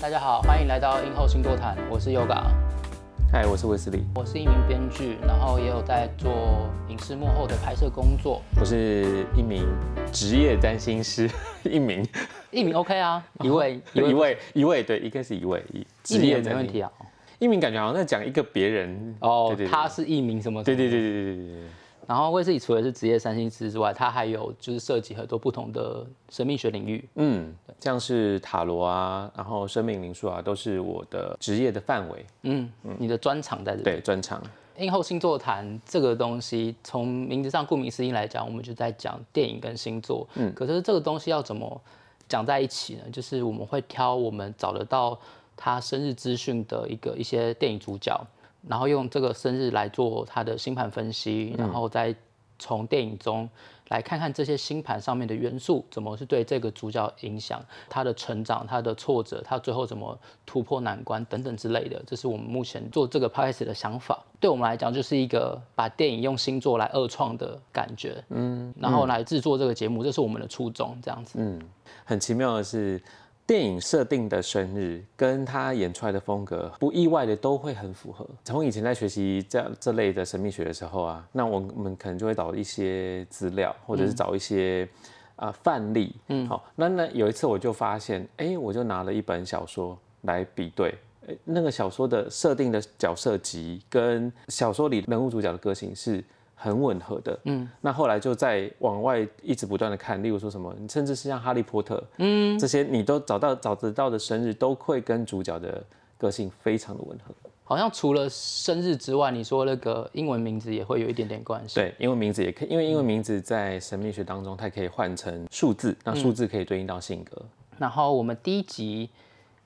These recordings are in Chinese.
大家好，欢迎来到映后星座谈，我是 Yoga，嗨，我是威斯利，我是一名编剧，然后也有在做影视幕后的拍摄工作。我是一名职业占星师，一名一名 OK 啊，一位一位一位对，应该是一位一职业没问题啊。一名感觉好像在讲一个别人哦，他是一名什么？对对对对对对对。然后威斯利除了是职业三星师之外，他还有就是涉及很多不同的神秘学领域。嗯，像是塔罗啊，然后生命灵数啊，都是我的职业的范围。嗯嗯，你的专长在这里。对，专长。映后星座谈这个东西，从名字上顾名思义来讲，我们就在讲电影跟星座。嗯，可是这个东西要怎么讲在一起呢？就是我们会挑我们找得到他生日资讯的一个一些电影主角。然后用这个生日来做他的星盘分析，然后再从电影中来看看这些星盘上面的元素怎么是对这个主角影响，他的成长、他的挫折、他最后怎么突破难关等等之类的。这是我们目前做这个 podcast 的想法。对我们来讲，就是一个把电影用星座来二创的感觉，嗯，然后来制作这个节目，这是我们的初衷，这样子。嗯，很奇妙的是。电影设定的生日跟他演出来的风格，不意外的都会很符合。从以前在学习这样这类的神秘学的时候啊，那我们可能就会找一些资料，或者是找一些啊范例。嗯，好，那那有一次我就发现，哎，我就拿了一本小说来比对，哎，那个小说的设定的角色集跟小说里人物主角的个性是。很吻合的，嗯，那后来就在往外一直不断的看，例如说什么，甚至是像哈利波特，嗯，这些你都找到找得到的生日，都会跟主角的个性非常的吻合。好像除了生日之外，你说那个英文名字也会有一点点关系。对，英文名字也可以，因为英文名字在神秘学当中，它可以换成数字，那数字可以对应到性格。然后我们第一集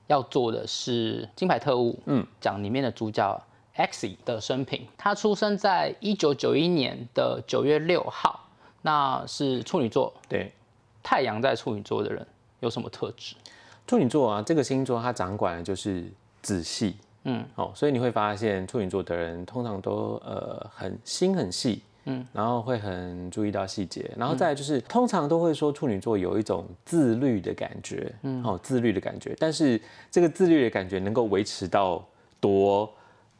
要做的是金牌特务，嗯，讲里面的主角。X 的生平，他出生在一九九一年的九月六号，那是处女座。对，太阳在处女座的人有什么特质？处女座啊，这个星座它掌管的就是仔细，嗯，哦，所以你会发现处女座的人通常都呃很心很细，嗯，然后会很注意到细节，然后再就是通常都会说处女座有一种自律的感觉，嗯，哦，自律的感觉，但是这个自律的感觉能够维持到多。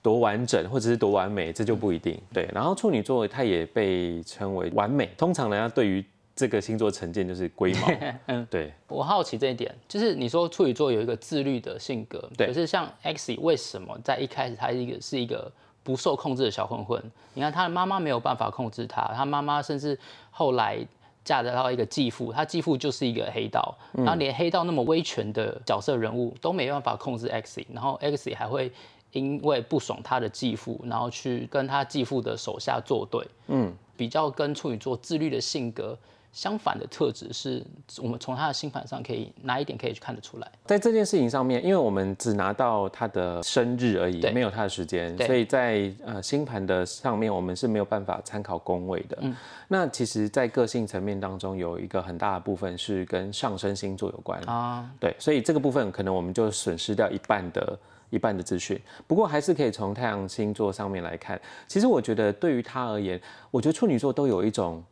多完整或者是多完美，这就不一定。对，然后处女座它也被称为完美，通常人家对于这个星座成见就是龟毛。嗯，对。我好奇这一点，就是你说处女座有一个自律的性格，可是像 X 为什么在一开始他一个是一个不受控制的小混混？你看他的妈妈没有办法控制他，他妈妈甚至后来嫁得到一个继父，他继父就是一个黑道，然后连黑道那么威权的角色人物都没办法控制 X，然后 X 还会。因为不爽他的继父，然后去跟他继父的手下作对，嗯，比较跟处女座自律的性格相反的特质，是我们从他的星盘上可以哪一点可以去看得出来？在这件事情上面，因为我们只拿到他的生日而已，没有他的时间，所以在呃星盘的上面，我们是没有办法参考宫位的。嗯，那其实，在个性层面当中，有一个很大的部分是跟上升星座有关啊。对，所以这个部分可能我们就损失掉一半的。一半的资讯，不过还是可以从太阳星座上面来看。其实我觉得对于他而言，我觉得处女座都有一种，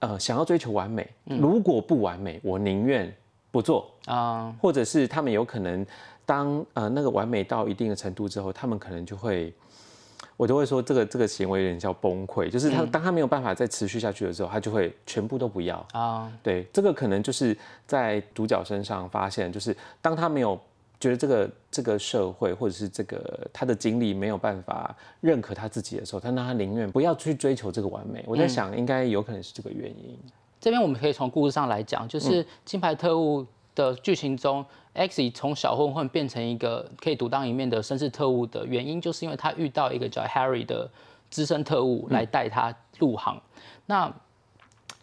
呃，想要追求完美。如果不完美，我宁愿不做啊。或者是他们有可能，当呃那个完美到一定的程度之后，他们可能就会，我都会说这个这个行为有点叫崩溃。就是他当他没有办法再持续下去的时候，他就会全部都不要啊。对，这个可能就是在主角身上发现，就是当他没有。觉得这个这个社会或者是这个他的经历没有办法认可他自己的时候，他那他宁愿不要去追求这个完美。我在想，应该有可能是这个原因。这边我们可以从故事上来讲，就是《金牌特务》的剧情中，X 从小混混变成一个可以独当一面的绅士特务的原因，就是因为他遇到一个叫 Harry 的资深特务来带他入行。那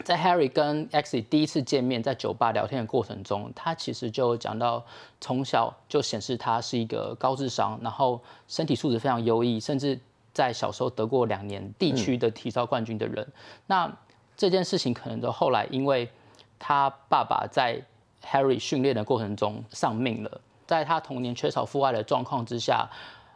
在 Harry 跟 X 第一次见面，在酒吧聊天的过程中，他其实就讲到，从小就显示他是一个高智商，然后身体素质非常优异，甚至在小时候得过两年地区的体操冠军的人。那这件事情可能都后来因为他爸爸在 Harry 训练的过程中丧命了，在他童年缺少父爱的状况之下。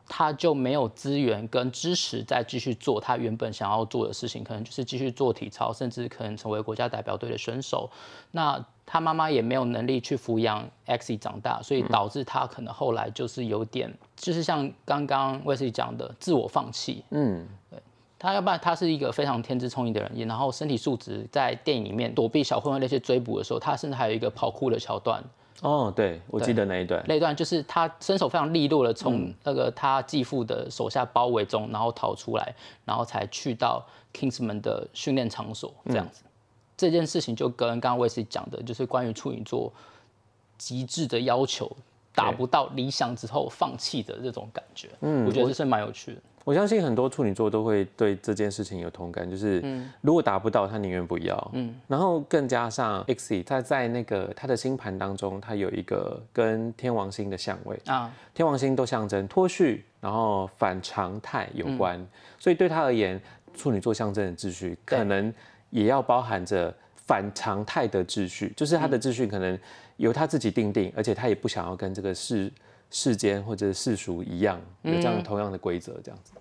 他就没有资源跟支持再继续做他原本想要做的事情，可能就是继续做体操，甚至可能成为国家代表队的选手。那他妈妈也没有能力去抚养 X 长大，所以导致他可能后来就是有点，就是像刚刚威斯讲的自我放弃。嗯，对。他要不然他是一个非常天资聪颖的人，然后身体素质在电影里面躲避小混混那些追捕的时候，他甚至还有一个跑酷的桥段。哦，对，我记得那一段。那一段就是他身手非常利落的从那个他继父的手下包围中，然后逃出来，然后才去到 Kingsman 的训练场所这样子。这件事情就跟刚刚威斯讲的，就是关于处女座极致的要求达不到理想之后放弃的这种感觉。嗯，我觉得这是蛮有趣的。我相信很多处女座都会对这件事情有同感，就是如果达不到，他宁愿不要。嗯，然后更加上 X，他在那个他的星盘当中，他有一个跟天王星的相位。啊，天王星都象征脱序，然后反常态有关，所以对他而言，处女座象征的秩序可能也要包含着反常态的秩序，就是他的秩序可能由他自己定定，而且他也不想要跟这个世世间或者世俗一样有这样同样的规则，这样子。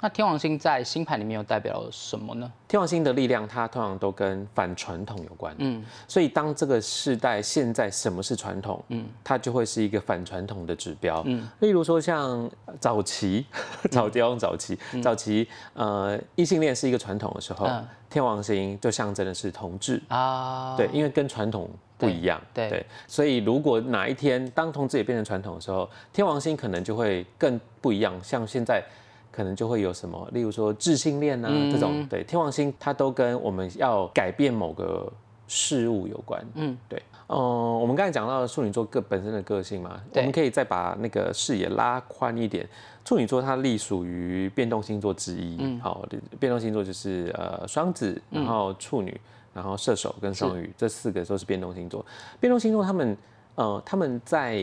那天王星在星盘里面又代表了什么呢？天王星的力量，它通常都跟反传统有关。嗯，所以当这个世代现在什么是传统，嗯，它就会是一个反传统的指标。嗯，例如说像早期，早 交早期，早期，呃，异性恋是一个传统的时候，天王星就象征的是同志啊。对，因为跟传统不一样。对，所以如果哪一天当同志也变成传统的时候，天王星可能就会更不一样。像现在。可能就会有什么，例如说智性恋啊这种，对天王星它都跟我们要改变某个事物有关。嗯，对，嗯，我们刚才讲到处女座个本身的个性嘛，我们可以再把那个视野拉宽一点。处女座它隶属于变动星座之一，嗯，好，变动星座就是呃双子，然后处女，然后射手跟双鱼这四个都是变动星座。变动星座他们呃他们在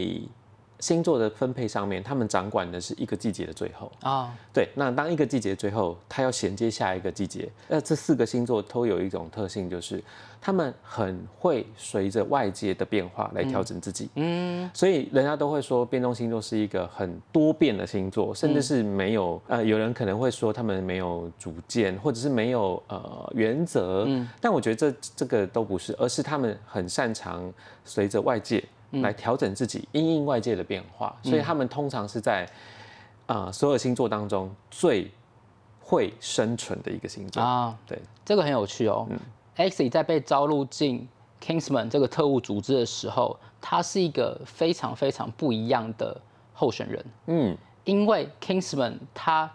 星座的分配上面，他们掌管的是一个季节的最后啊。对，那当一个季节最后，它要衔接下一个季节。那这四个星座都有一种特性，就是他们很会随着外界的变化来调整自己。嗯，所以人家都会说，变动星座是一个很多变的星座，甚至是没有呃，有人可能会说他们没有主见，或者是没有呃原则。嗯，但我觉得这这个都不是，而是他们很擅长随着外界。来调整自己，因应外界的变化，所以他们通常是在啊所有星座当中最会生存的一个星座啊。对，这个很有趣哦。X 在被招入进 Kingsman 这个特务组织的时候，他是一个非常非常不一样的候选人。嗯，因为 Kingsman 他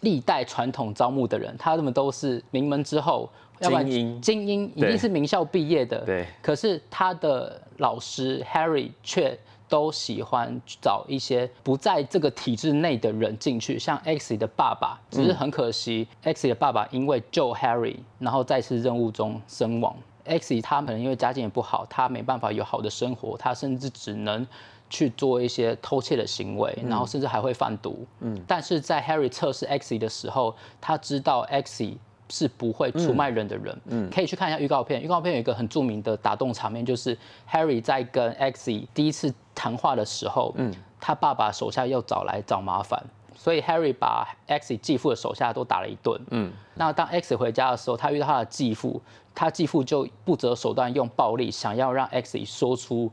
历代传统招募的人，他们都是名门之后。精英，精英一定是名校毕业的。对。可是他的老师 Harry 却都喜欢找一些不在这个体制内的人进去，像 X 的爸爸，只是很可惜，X 的爸爸因为救 Harry，然后再次任务中身亡。X 他可能因为家境也不好，他没办法有好的生活，他甚至只能去做一些偷窃的行为，然后甚至还会贩毒。嗯。但是在 Harry 测试 X 的时候，他知道 X。是不会出卖人的人，嗯，可以去看一下预告片。预告片有一个很著名的打动场面，就是 Harry 在跟 X 第一次谈话的时候，嗯，他爸爸手下又找来找麻烦，所以 Harry 把 X 继父的手下都打了一顿，嗯，那当 X 回家的时候，他遇到他的继父，他继父就不择手段用暴力想要让 X 说出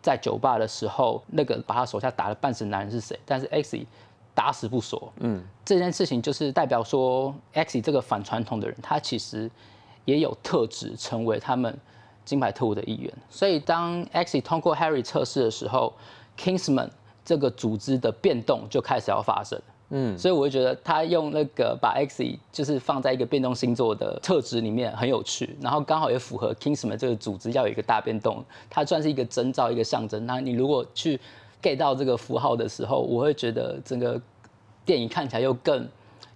在酒吧的时候那个把他手下打了半死男人是谁，但是 X。打死不说。嗯，这件事情就是代表说，X 这个反传统的人，他其实也有特质成为他们金牌特务的一员。所以当 X 通过 Harry 测试的时候，Kingsman 这个组织的变动就开始要发生。嗯，所以我就觉得他用那个把 X 就是放在一个变动星座的特质里面很有趣，然后刚好也符合 Kingsman 这个组织要有一个大变动，它算是一个征兆，一个象征。那你如果去 get 到这个符号的时候，我会觉得整个电影看起来又更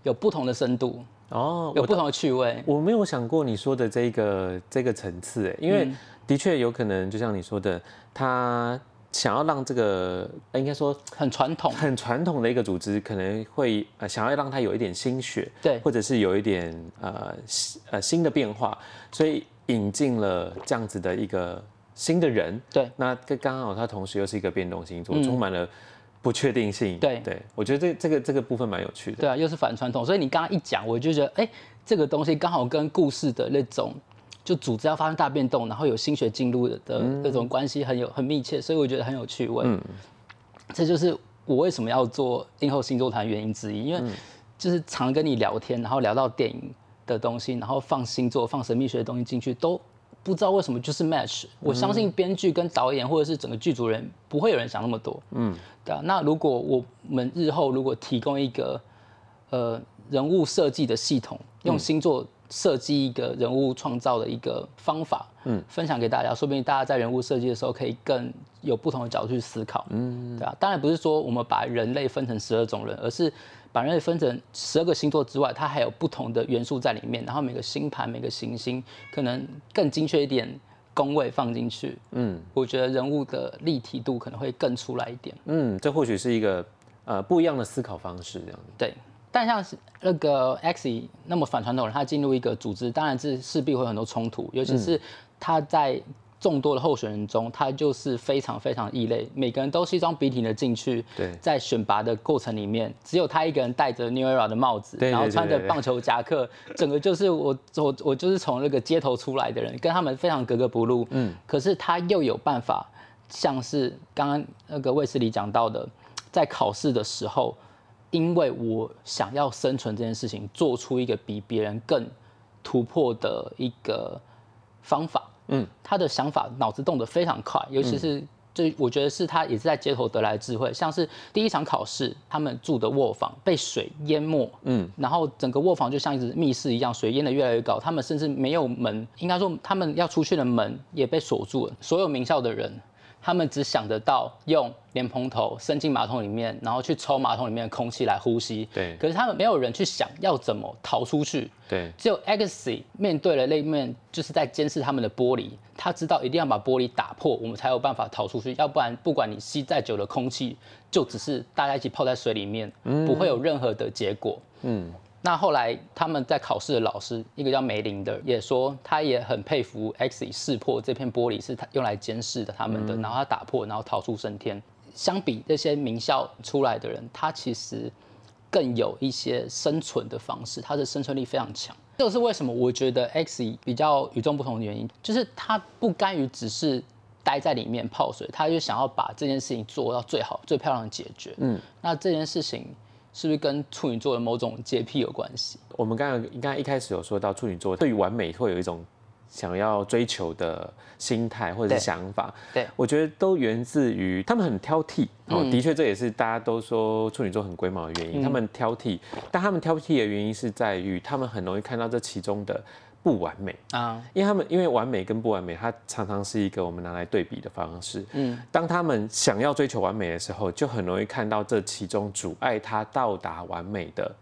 有不同的深度哦，有不同的趣味。我没有想过你说的这个这个层次，哎，因为的确有可能，就像你说的，他想要让这个应该说很传统、很传统的一个组织，可能会呃想要让他有一点心血，对，或者是有一点呃呃新的变化，所以引进了这样子的一个。新的人，对，那刚刚好，他同时又是一个变动星座，充满了不确定性。对，对我觉得这这个这个部分蛮有趣的。对啊，又是反传统，所以你刚刚一讲，我就觉得，哎，这个东西刚好跟故事的那种就组织要发生大变动，然后有心血进入的那种关系很有很密切，所以我觉得很有趣味。嗯，这就是我为什么要做映后星座团原因之一，因为就是常跟你聊天，然后聊到电影的东西，然后放星座、放神秘学的东西进去，都不知道为什么就是 match。我相信编剧跟导演或者是整个剧组人不会有人想那么多。嗯，对啊。那如果我们日后如果提供一个呃人物设计的系统，用星座。设计一个人物创造的一个方法，嗯，分享给大家，说不定大家在人物设计的时候可以更有不同的角度去思考，嗯，对啊。当然不是说我们把人类分成十二种人，而是把人类分成十二个星座之外，它还有不同的元素在里面，然后每个星盘、每个行星可能更精确一点宫位放进去，嗯，我觉得人物的立体度可能会更出来一点，嗯，这或许是一个呃不一样的思考方式，这样。子，对。但像是那个 X 那么反传统人，他进入一个组织，当然是势必会有很多冲突，尤其是他在众多的候选人中，他就是非常非常异类，每个人都西装笔挺的进去，对，在选拔的过程里面，只有他一个人戴着 New Era 的帽子，然后穿着棒球夹克，整个就是我我我就是从那个街头出来的人，跟他们非常格格不入，嗯，可是他又有办法，像是刚刚那个卫斯理讲到的，在考试的时候。因为我想要生存这件事情，做出一个比别人更突破的一个方法。嗯，他的想法脑子动得非常快，尤其是就我觉得是他也是在街头得来的智慧。像是第一场考试，他们住的卧房被水淹没，嗯，然后整个卧房就像一只密室一样，水淹得越来越高。他们甚至没有门，应该说他们要出去的门也被锁住了。所有名校的人。他们只想得到用莲蓬头伸进马桶里面，然后去抽马桶里面的空气来呼吸。对。可是他们没有人去想要怎么逃出去。对。只有 X 面对了那面就是在监视他们的玻璃，他知道一定要把玻璃打破，我们才有办法逃出去。要不然，不管你吸再久的空气，就只是大家一起泡在水里面，不会有任何的结果。嗯。那后来他们在考试的老师，一个叫梅林的，也说他也很佩服 X 识破这片玻璃是他用来监视的他们的，然后他打破，然后逃出升天。相比这些名校出来的人，他其实更有一些生存的方式，他的生存力非常强。这个是为什么？我觉得 X 比较与众不同的原因，就是他不甘于只是待在里面泡水，他就想要把这件事情做到最好、最漂亮的解决。嗯，那这件事情。是不是跟处女座的某种洁癖有关系？我们刚刚应该一开始有说到处女座对于完美会有一种想要追求的心态或者是想法。对，我觉得都源自于他们很挑剔。哦，的确这也是大家都说处女座很龟毛的原因。他们挑剔，但他们挑剔的原因是在于他们很容易看到这其中的。不完美啊，因为他们因为完美跟不完美，它常常是一个我们拿来对比的方式。嗯，当他们想要追求完美的时候，就很容易看到这其中阻碍他到达完美的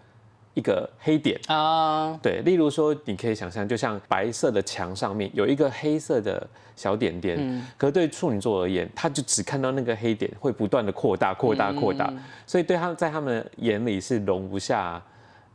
一个黑点啊。对，例如说，你可以想象，就像白色的墙上面有一个黑色的小点点，嗯，可是对处女座而言，他就只看到那个黑点会不断的扩大、扩大、扩大，所以对他们在他们眼里是容不下。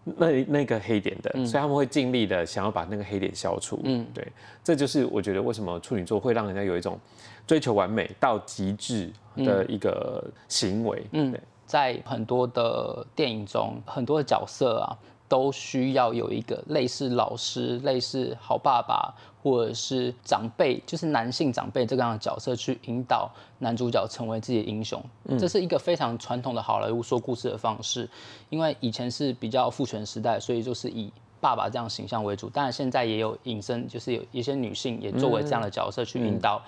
那那个黑点的，所以他们会尽力的想要把那个黑点消除。嗯，对，这就是我觉得为什么处女座会让人家有一种追求完美到极致的一个行为。嗯，在很多的电影中，很多的角色啊。都需要有一个类似老师、类似好爸爸，或者是长辈，就是男性长辈这样的角色去引导男主角成为自己的英雄。这是一个非常传统的好莱坞说故事的方式，因为以前是比较父权时代，所以就是以爸爸这样形象为主。当然现在也有引申，就是有一些女性也作为这样的角色去引导。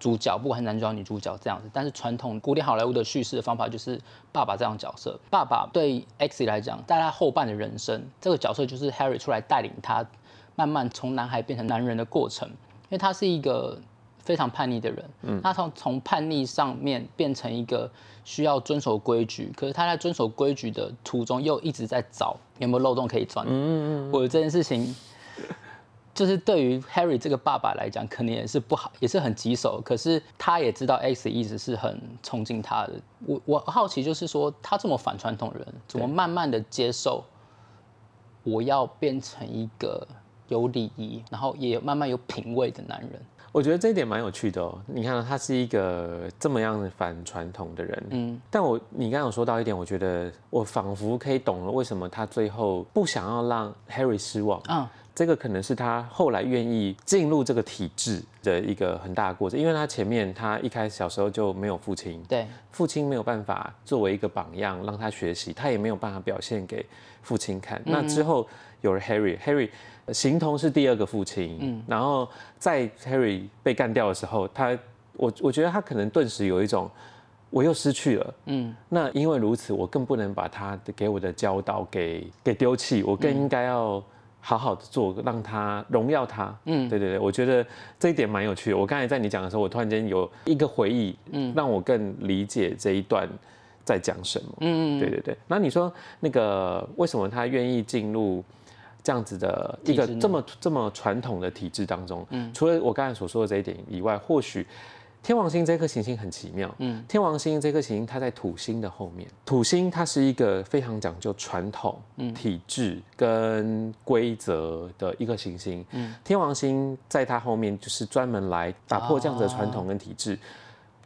主角不管是男主角女主角这样子，但是传统古典好莱坞的叙事的方法就是爸爸这样角色。爸爸对 X 来讲，在他后半的人生，这个角色就是 Harry 出来带领他慢慢从男孩变成男人的过程。因为他是一个非常叛逆的人，嗯，他从从叛逆上面变成一个需要遵守规矩，可是他在遵守规矩的途中又一直在找有没有漏洞可以钻。嗯嗯嗯，或者这件事情。就是对于 Harry 这个爸爸来讲，可能也是不好，也是很棘手。可是他也知道 X 一直是很崇敬他的。我我好奇，就是说他这么反传统人，怎么慢慢的接受我要变成一个有礼仪，然后也慢慢有品味的男人？我觉得这一点蛮有趣的哦。你看，他是一个这么样的反传统的人，嗯，但我你刚刚有说到一点，我觉得我仿佛可以懂了为什么他最后不想要让 Harry 失望，嗯，这个可能是他后来愿意进入这个体制的一个很大的过程，因为他前面他一开始小时候就没有父亲，对，父亲没有办法作为一个榜样让他学习，他也没有办法表现给父亲看。那之后有了 Harry，Harry 形同是第二个父亲，嗯，然后在 Harry 被干掉的时候，他我我觉得他可能顿时有一种。我又失去了，嗯，那因为如此，我更不能把他的给我的教导给给丢弃，我更应该要好好的做，让他荣耀他，嗯，对对对，我觉得这一点蛮有趣的。我刚才在你讲的时候，我突然间有一个回忆，嗯，让我更理解这一段在讲什么，嗯，对对对。那你说那个为什么他愿意进入这样子的一个这么这么传统的体制当中？嗯，除了我刚才所说的这一点以外，或许。天王星这颗行星很奇妙，嗯，天王星这颗行星它在土星的后面，土星它是一个非常讲究传统、体制跟规则的一个行星，嗯，天王星在它后面就是专门来打破这样子的传统跟体制，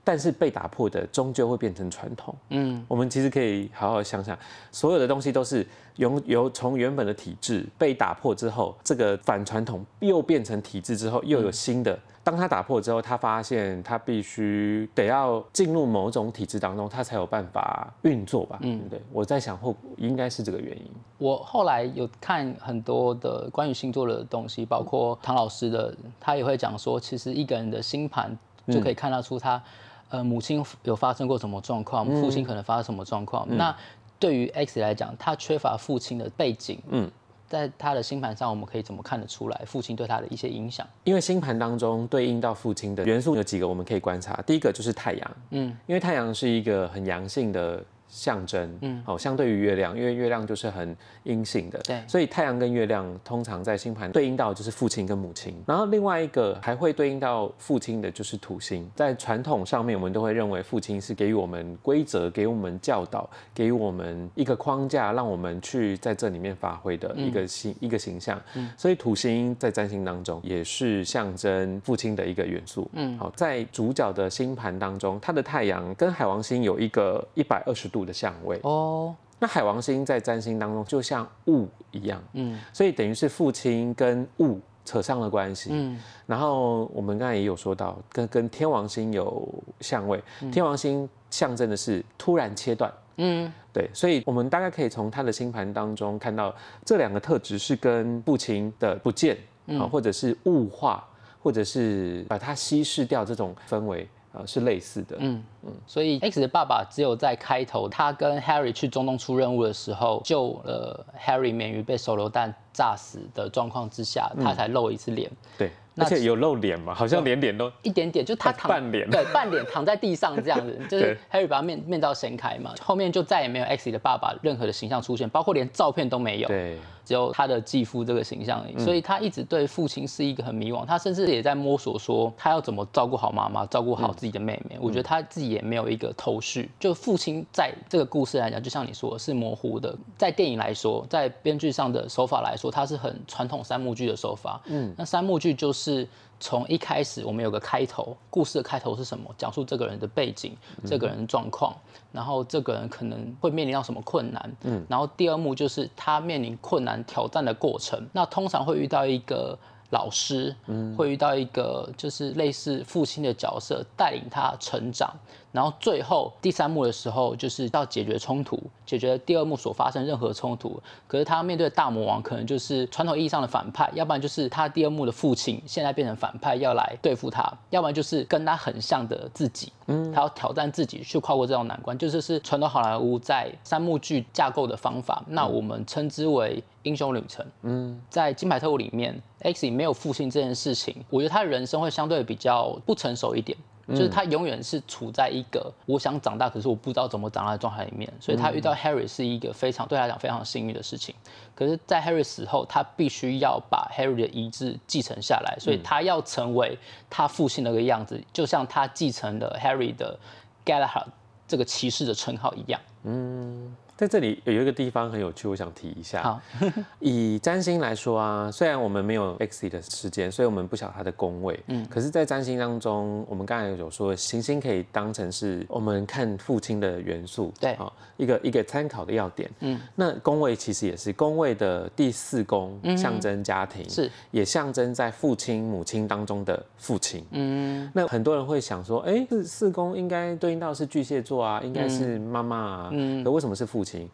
但是被打破的终究会变成传统，嗯，我们其实可以好好想想，所有的东西都是由由从原本的体制被打破之后，这个反传统又变成体制之后，又有新的。当他打破之后，他发现他必须得要进入某种体制当中，他才有办法运作吧？嗯，对。我在想，后应该是这个原因。我后来有看很多的关于星座的东西，包括唐老师的，他也会讲说，其实一个人的星盘就可以看得出他，呃，母亲有发生过什么状况，父亲可能发生什么状况。那对于 X 来讲，他缺乏父亲的背景。嗯。在他的星盘上，我们可以怎么看得出来父亲对他的一些影响？因为星盘当中对应到父亲的元素有几个，我们可以观察。第一个就是太阳，嗯，因为太阳是一个很阳性的。象征，嗯，好，相对于月亮，因为月亮就是很阴性的，对，所以太阳跟月亮通常在星盘对应到就是父亲跟母亲，然后另外一个还会对应到父亲的就是土星，在传统上面我们都会认为父亲是给予我们规则，给我们教导，给予我们一个框架，让我们去在这里面发挥的一个形一个形象，嗯，所以土星在占星当中也是象征父亲的一个元素，嗯，好，在主角的星盘当中，他的太阳跟海王星有一个一百二十度。度的相位。哦，那海王星在占星当中就像雾一样，嗯，所以等于是父亲跟雾扯上了关系，嗯，然后我们刚才也有说到，跟跟天王星有相位，天王星象征的是突然切断，嗯，对，所以我们大概可以从他的星盘当中看到这两个特质是跟父亲的不见啊，或者是雾化，或者是把它稀释掉这种氛围。呃，是类似的，嗯嗯，所以 X 的爸爸只有在开头，他跟 Harry 去中东出任务的时候，救了 Harry 免于被手榴弹炸死的状况之下，他才露一次脸。对，而且有露脸嘛，好像连脸都一点点，就他躺半脸，对，半脸躺在地上这样子，就是 Harry 把面面罩掀开嘛，后面就再也没有 X 的爸爸任何的形象出现，包括连照片都没有。对。只有他的继父这个形象，所以他一直对父亲是一个很迷惘。他甚至也在摸索，说他要怎么照顾好妈妈，照顾好自己的妹妹。我觉得他自己也没有一个头绪。就父亲在这个故事来讲，就像你说是模糊的。在电影来说，在编剧上的手法来说，它是很传统三幕剧的手法。嗯，那三幕剧就是从一开始我们有个开头，故事的开头是什么？讲述这个人的背景，这个人状况。然后这个人可能会面临到什么困难？嗯，然后第二幕就是他面临困难挑战的过程。那通常会遇到一个老师，嗯，会遇到一个就是类似父亲的角色带领他成长。然后最后第三幕的时候，就是要解决冲突，解决第二幕所发生任何冲突。可是他面对大魔王，可能就是传统意义上的反派，要不然就是他第二幕的父亲现在变成反派要来对付他，要不然就是跟他很像的自己，嗯，他要挑战自己去跨过这道难关，就是是传统好莱坞在三幕剧架构的方法。那我们称之为英雄旅程。嗯，在金牌特务里面，X 没有父亲这件事情，我觉得他的人生会相对比较不成熟一点。就是他永远是处在一个我想长大，可是我不知道怎么长大的状态里面，所以他遇到 Harry 是一个非常对他来讲非常幸运的事情。可是，在 Harry 死后，他必须要把 Harry 的遗志继承下来，所以他要成为他父亲那个样子，就像他继承了 Harry 的 Galahad 这个骑士的称号一样。嗯。在这里有一个地方很有趣，我想提一下。好，以占星来说啊，虽然我们没有 X 的时间，所以我们不晓它的宫位。嗯。可是，在占星当中，我们刚才有说，行星可以当成是我们看父亲的元素。对。啊，一个一个参考的要点。嗯。那宫位其实也是宫位的第四宫，象征家庭，是也象征在父亲母亲当中的父亲。嗯。那很多人会想说，哎，四四宫应该对应到是巨蟹座啊，应该是妈妈啊。嗯。可为什么是父亲？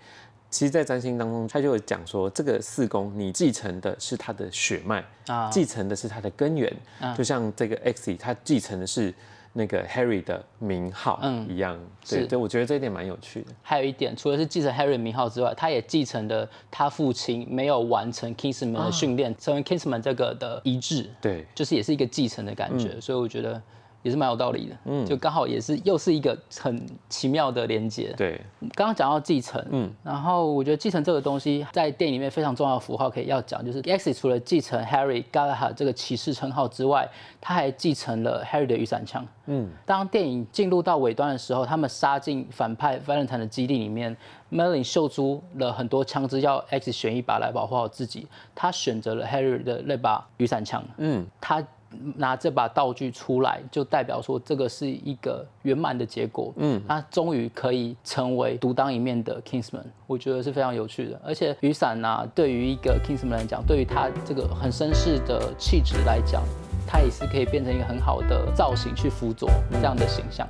其实，在占星当中，他就会讲说，这个四宫你继承的是他的血脉啊，继承的是他的根源，就像这个 X，他继承的是那个 Harry 的名号一样。对，对我觉得这一点蛮有趣的。还有一点，除了是继承 Harry 名号之外，他也继承了他父亲没有完成 Kingsman 的训练，成为 Kingsman 这个的遗志。对，就是也是一个继承的感觉，所以我觉得。也是蛮有道理的，嗯，就刚好也是又是一个很奇妙的连接。对，刚刚讲到继承，嗯，然后我觉得继承这个东西在电影里面非常重要的符号可以要讲，就是 X 除了继承 Harry Galahad 这个骑士称号之外，他还继承了 Harry 的雨伞枪。嗯，当电影进入到尾端的时候，他们杀进反派 Valentine 的基地里面，Merlin 秀出了很多枪支，要 X 选一把来保护好自己，他选择了 Harry 的那把雨伞枪。嗯，他。拿这把道具出来，就代表说这个是一个圆满的结果。嗯，他终于可以成为独当一面的 Kingsman，我觉得是非常有趣的。而且雨伞呢，对于一个 Kingsman 来讲，对于他这个很绅士的气质来讲，他也是可以变成一个很好的造型去辅佐这样的形象。